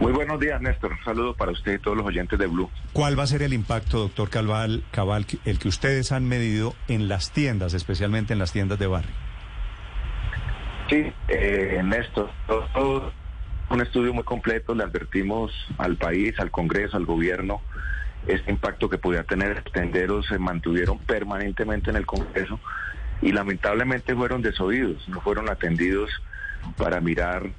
Muy buenos días, Néstor. Un saludo para usted y todos los oyentes de Blue. ¿Cuál va a ser el impacto, doctor Cabal, Cabal, el que ustedes han medido en las tiendas, especialmente en las tiendas de barrio? Sí, eh, Néstor, todo- todo un estudio muy completo. Le advertimos al país, al Congreso, al gobierno, este impacto que podía tener. Los tenderos se mantuvieron permanentemente en el Congreso y lamentablemente fueron desoídos, no fueron atendidos para mirar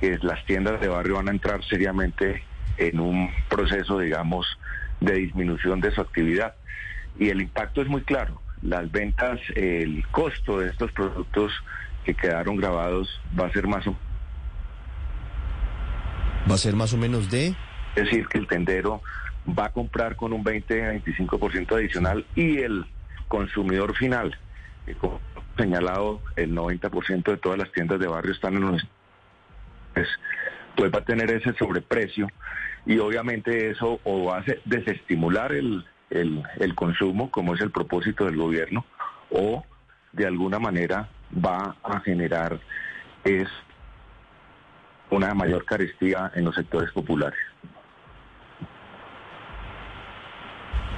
que las tiendas de barrio van a entrar seriamente en un proceso, digamos, de disminución de su actividad. Y el impacto es muy claro. Las ventas, el costo de estos productos que quedaron grabados va a ser más o Va a ser más o menos de... es decir, que el tendero va a comprar con un 20-25% adicional y el consumidor final, que como señalado, el 90% de todas las tiendas de barrio están en los pues, pues va a tener ese sobreprecio y obviamente eso o va a desestimular el, el, el consumo, como es el propósito del gobierno, o de alguna manera va a generar es una mayor carestía en los sectores populares.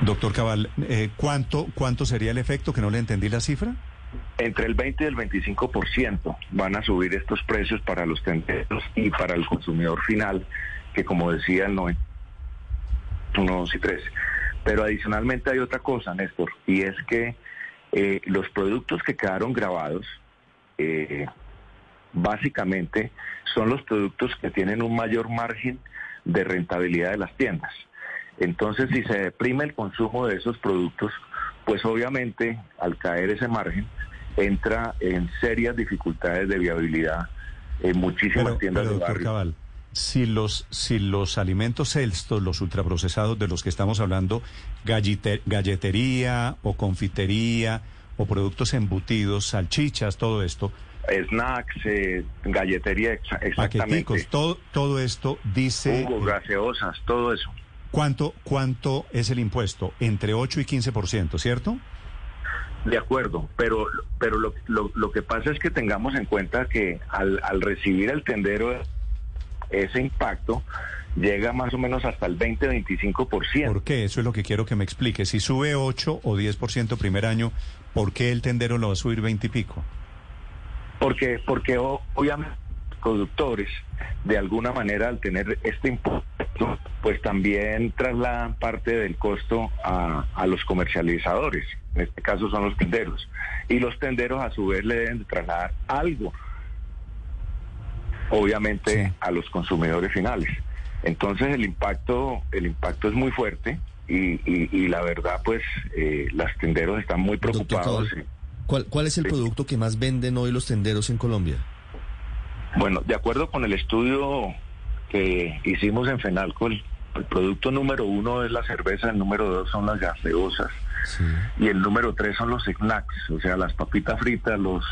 Doctor Cabal, eh, ¿cuánto, ¿cuánto sería el efecto? Que no le entendí la cifra. Entre el 20 y el 25% van a subir estos precios para los tenderos y para el consumidor final, que como decía, el 90, 1, 2 y 3. Pero adicionalmente hay otra cosa, Néstor, y es que eh, los productos que quedaron grabados, eh, básicamente son los productos que tienen un mayor margen de rentabilidad de las tiendas. Entonces, si se deprime el consumo de esos productos, pues obviamente al caer ese margen entra en serias dificultades de viabilidad en muchísimas Pero, tiendas pero, de barrio. Cabal, si los, si los alimentos estos, los ultraprocesados de los que estamos hablando, galletería o confitería o productos embutidos, salchichas, todo esto, Snacks, eh, galletería, exa- exactamente. paqueticos, todo, todo esto dice gaseosas, todo eso. Cuánto, cuánto es el impuesto, entre 8 y 15%, ¿cierto? De acuerdo, pero, pero lo, lo, lo que pasa es que tengamos en cuenta que al, al recibir el tendero ese impacto llega más o menos hasta el 20-25%. ¿Por qué? Eso es lo que quiero que me explique. Si sube 8 o 10% primer año, ¿por qué el tendero lo va a subir 20 y pico? Porque, porque obviamente productores, de alguna manera, al tener este impuesto, pues también trasladan parte del costo a, a los comercializadores, en este caso son los tenderos, y los tenderos a su vez le deben de trasladar algo, obviamente, Sí. a los consumidores finales. Entonces el impacto, el impacto es muy fuerte y, y- y la verdad, pues, eh, los tenderos están muy preocupados. ¿cuál, ¿Cuál es el Sí. producto que más venden hoy los tenderos en Colombia? Bueno, de acuerdo con el estudio que hicimos en Fenalco, el, el producto número uno es la cerveza, el número dos son las gaseosas Sí. y el número tres son los snacks, o sea, las papitas fritas, los,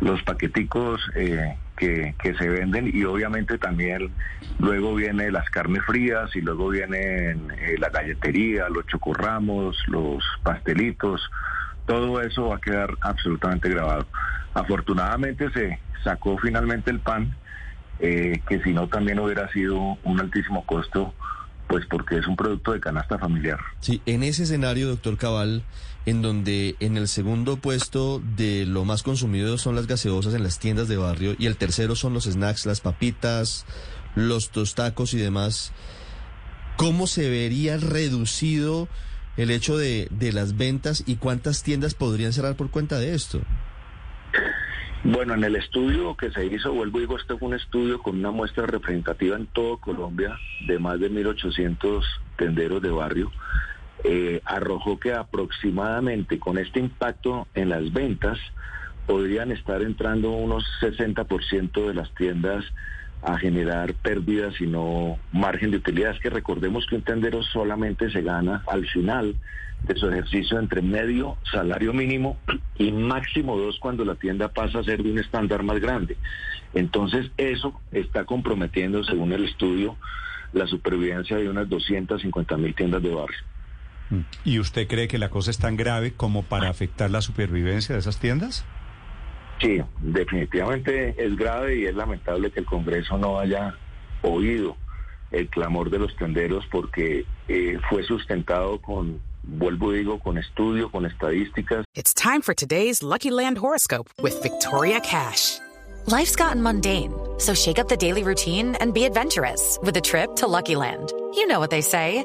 los paqueticos eh, que, que se venden y obviamente también luego viene las carnes frías y luego vienen eh, la galletería, los chocorramos, los pastelitos, todo eso va a quedar absolutamente grabado. Afortunadamente se sacó finalmente el pan, eh, que si no también hubiera sido un altísimo costo, pues porque es un producto de canasta familiar. Sí, en ese escenario, doctor Cabal, en donde en el segundo puesto de lo más consumido son las gaseosas en las tiendas de barrio y el tercero son los snacks, las papitas, los tostacos y demás, ¿cómo se vería reducido el hecho de, de las ventas y cuántas tiendas podrían cerrar por cuenta de esto? Bueno, en el estudio que se hizo, vuelvo y digo, este fue un estudio con una muestra representativa en todo Colombia de más de 1.800 tenderos de barrio. eh, arrojó que aproximadamente con este impacto en las ventas podrían estar entrando unos 60% de las tiendas a generar pérdidas y no margen de utilidad. Es que recordemos que un tendero solamente se gana al final de su ejercicio entre medio salario mínimo y máximo dos cuando la tienda pasa a ser de un estándar más grande. Entonces eso está comprometiendo, según el estudio, la supervivencia de unas 250 mil tiendas de barrio. ¿Y usted cree que la cosa es tan grave como para afectar la supervivencia de esas tiendas? Sí, definitivamente es grave y es lamentable que el Congreso no haya oído el clamor de los tenderos porque eh, fue sustentado con, vuelvo y digo, con estudio, con estadísticas. It's time for today's Lucky Land horoscope with Victoria Cash. Life's gotten mundane, so shake up the daily routine and be adventurous with a trip to Lucky Land. You know what they say.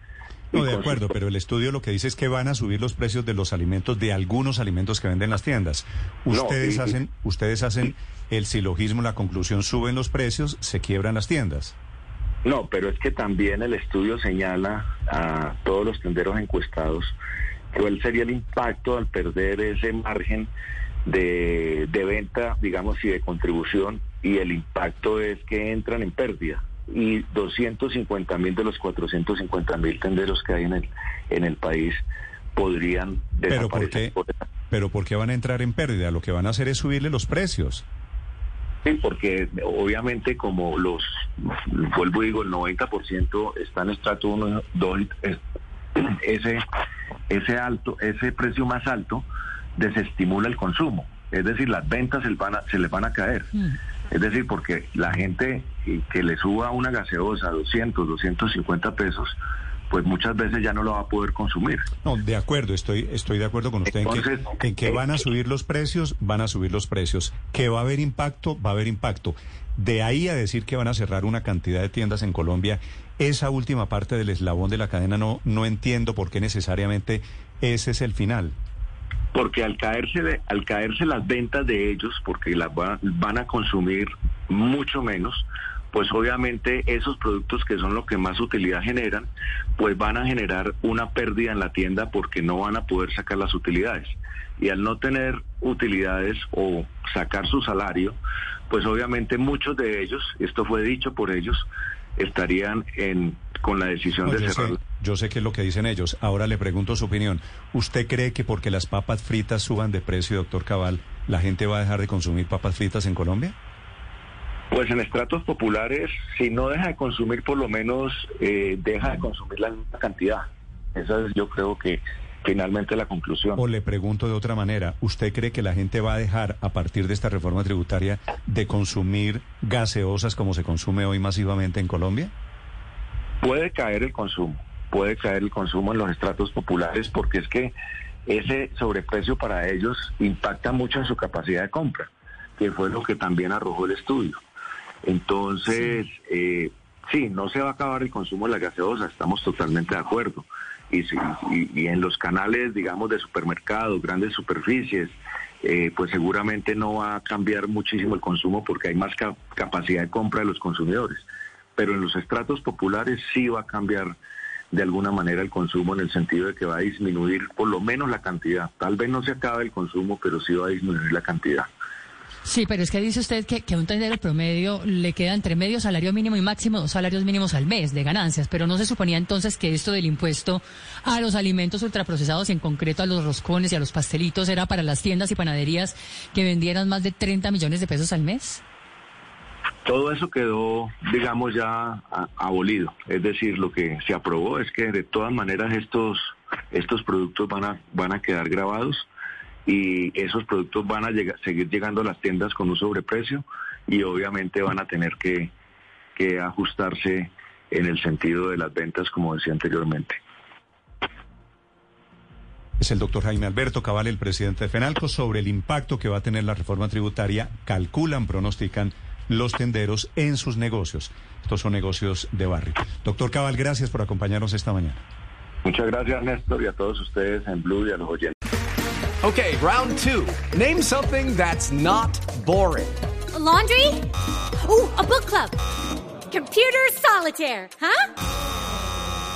No, de acuerdo, pero el estudio lo que dice es que van a subir los precios de los alimentos, de algunos alimentos que venden las tiendas. Ustedes No, y- hacen, ustedes hacen el silogismo, la conclusión, suben los precios, se quiebran las tiendas. No, pero es que también el estudio señala a todos los tenderos encuestados cuál sería el impacto al perder ese margen de, de venta, digamos, y de contribución, y el impacto es que entran en pérdida. Y 250 mil de los 450 mil tenderos que hay en el, en el país podrían Pero ¿por desaparecer. qué, por esa- pero ¿por qué van a entrar en pérdida? Lo que van a hacer es subirle los precios. Sí, porque obviamente como los, vuelvo y digo, el 90% está en estrato 1, 2, ese, ese alto, ese precio más alto desestimula el consumo. Es decir, las ventas se, van a- se les van a caer. Es decir, porque la gente que le suba una gaseosa a 200, 250 pesos, pues muchas veces ya no lo va a poder consumir. No, de acuerdo, estoy, estoy de acuerdo con usted en que, en que eh, van a subir los precios, van a subir los precios. Que va a haber impacto, va a haber impacto. De ahí a decir que van a cerrar una cantidad de tiendas en Colombia, esa última parte del eslabón de la cadena no, no entiendo por qué necesariamente ese es el final. Porque al caerse, de- al caerse las ventas de ellos, porque las va- van a consumir mucho menos, pues obviamente esos productos que son lo que más utilidad generan, pues van a generar una pérdida en la tienda porque no van a poder sacar las utilidades. Y al no tener utilidades o sacar su salario, pues obviamente muchos de ellos, esto fue dicho por ellos, estarían en, con la decisión de cerrar. Yo sé que es lo que dicen ellos. Ahora le pregunto su opinión. ¿Usted cree que porque las papas fritas suban de precio, doctor Cabal, la gente va a dejar de consumir papas fritas en Colombia? Pues en estratos populares, si no deja de consumir, por lo menos eh, deja de consumir la misma cantidad. Esa es, yo creo que finalmente la conclusión. O le pregunto de otra manera, ¿usted cree que la gente va a dejar a partir de esta reforma tributaria de consumir gaseosas como se consume hoy masivamente en Colombia? Puede caer el consumo, puede caer el consumo en los estratos populares porque es que ese sobreprecio para ellos impacta mucho en su capacidad de compra, que fue lo que también arrojó el estudio. Entonces, eh, sí, no se va a acabar el consumo de la gaseosa, estamos totalmente de acuerdo. Y, y- y en los canales, digamos, de supermercados, grandes superficies, eh, pues seguramente no va a cambiar muchísimo el consumo porque hay más ca- capacidad de compra de los consumidores. Pero en los estratos populares sí va a cambiar de alguna manera el consumo en el sentido de que va a disminuir por lo menos la cantidad. Tal vez no se acabe el consumo, pero sí va a disminuir la cantidad. Sí, pero es que dice usted que, que a un tendero promedio le queda entre medio salario mínimo y máximo dos salarios mínimos al mes de ganancias, pero no se suponía entonces que esto del impuesto a los alimentos ultraprocesados en concreto a los roscones y a los pastelitos era para las tiendas y panaderías que vendieran más de 30 millones de pesos al mes. Todo eso quedó, digamos, ya abolido. Es decir, lo que se aprobó es que de todas maneras estos, estos productos van a, van a quedar grabados y esos productos van a seguir llegando a las tiendas con un sobreprecio y obviamente van a tener que, que ajustarse en el sentido de las ventas, como decía anteriormente. Es el doctor Jaime Alberto Cabal, el presidente de FENALCO, sobre el impacto que va a tener la reforma tributaria. Calculan, pronostican los tenderos en sus negocios. Estos son negocios de barrio. Doctor Cabal, gracias por acompañarnos esta mañana. Muchas gracias, Néstor, y a todos ustedes en Blue y a los oyentes. Okay, round two. Name something that's not boring. A laundry? Ooh, a book club. Computer solitaire, huh?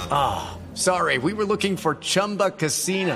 Ah, oh, sorry, we were looking for Chumba Casino.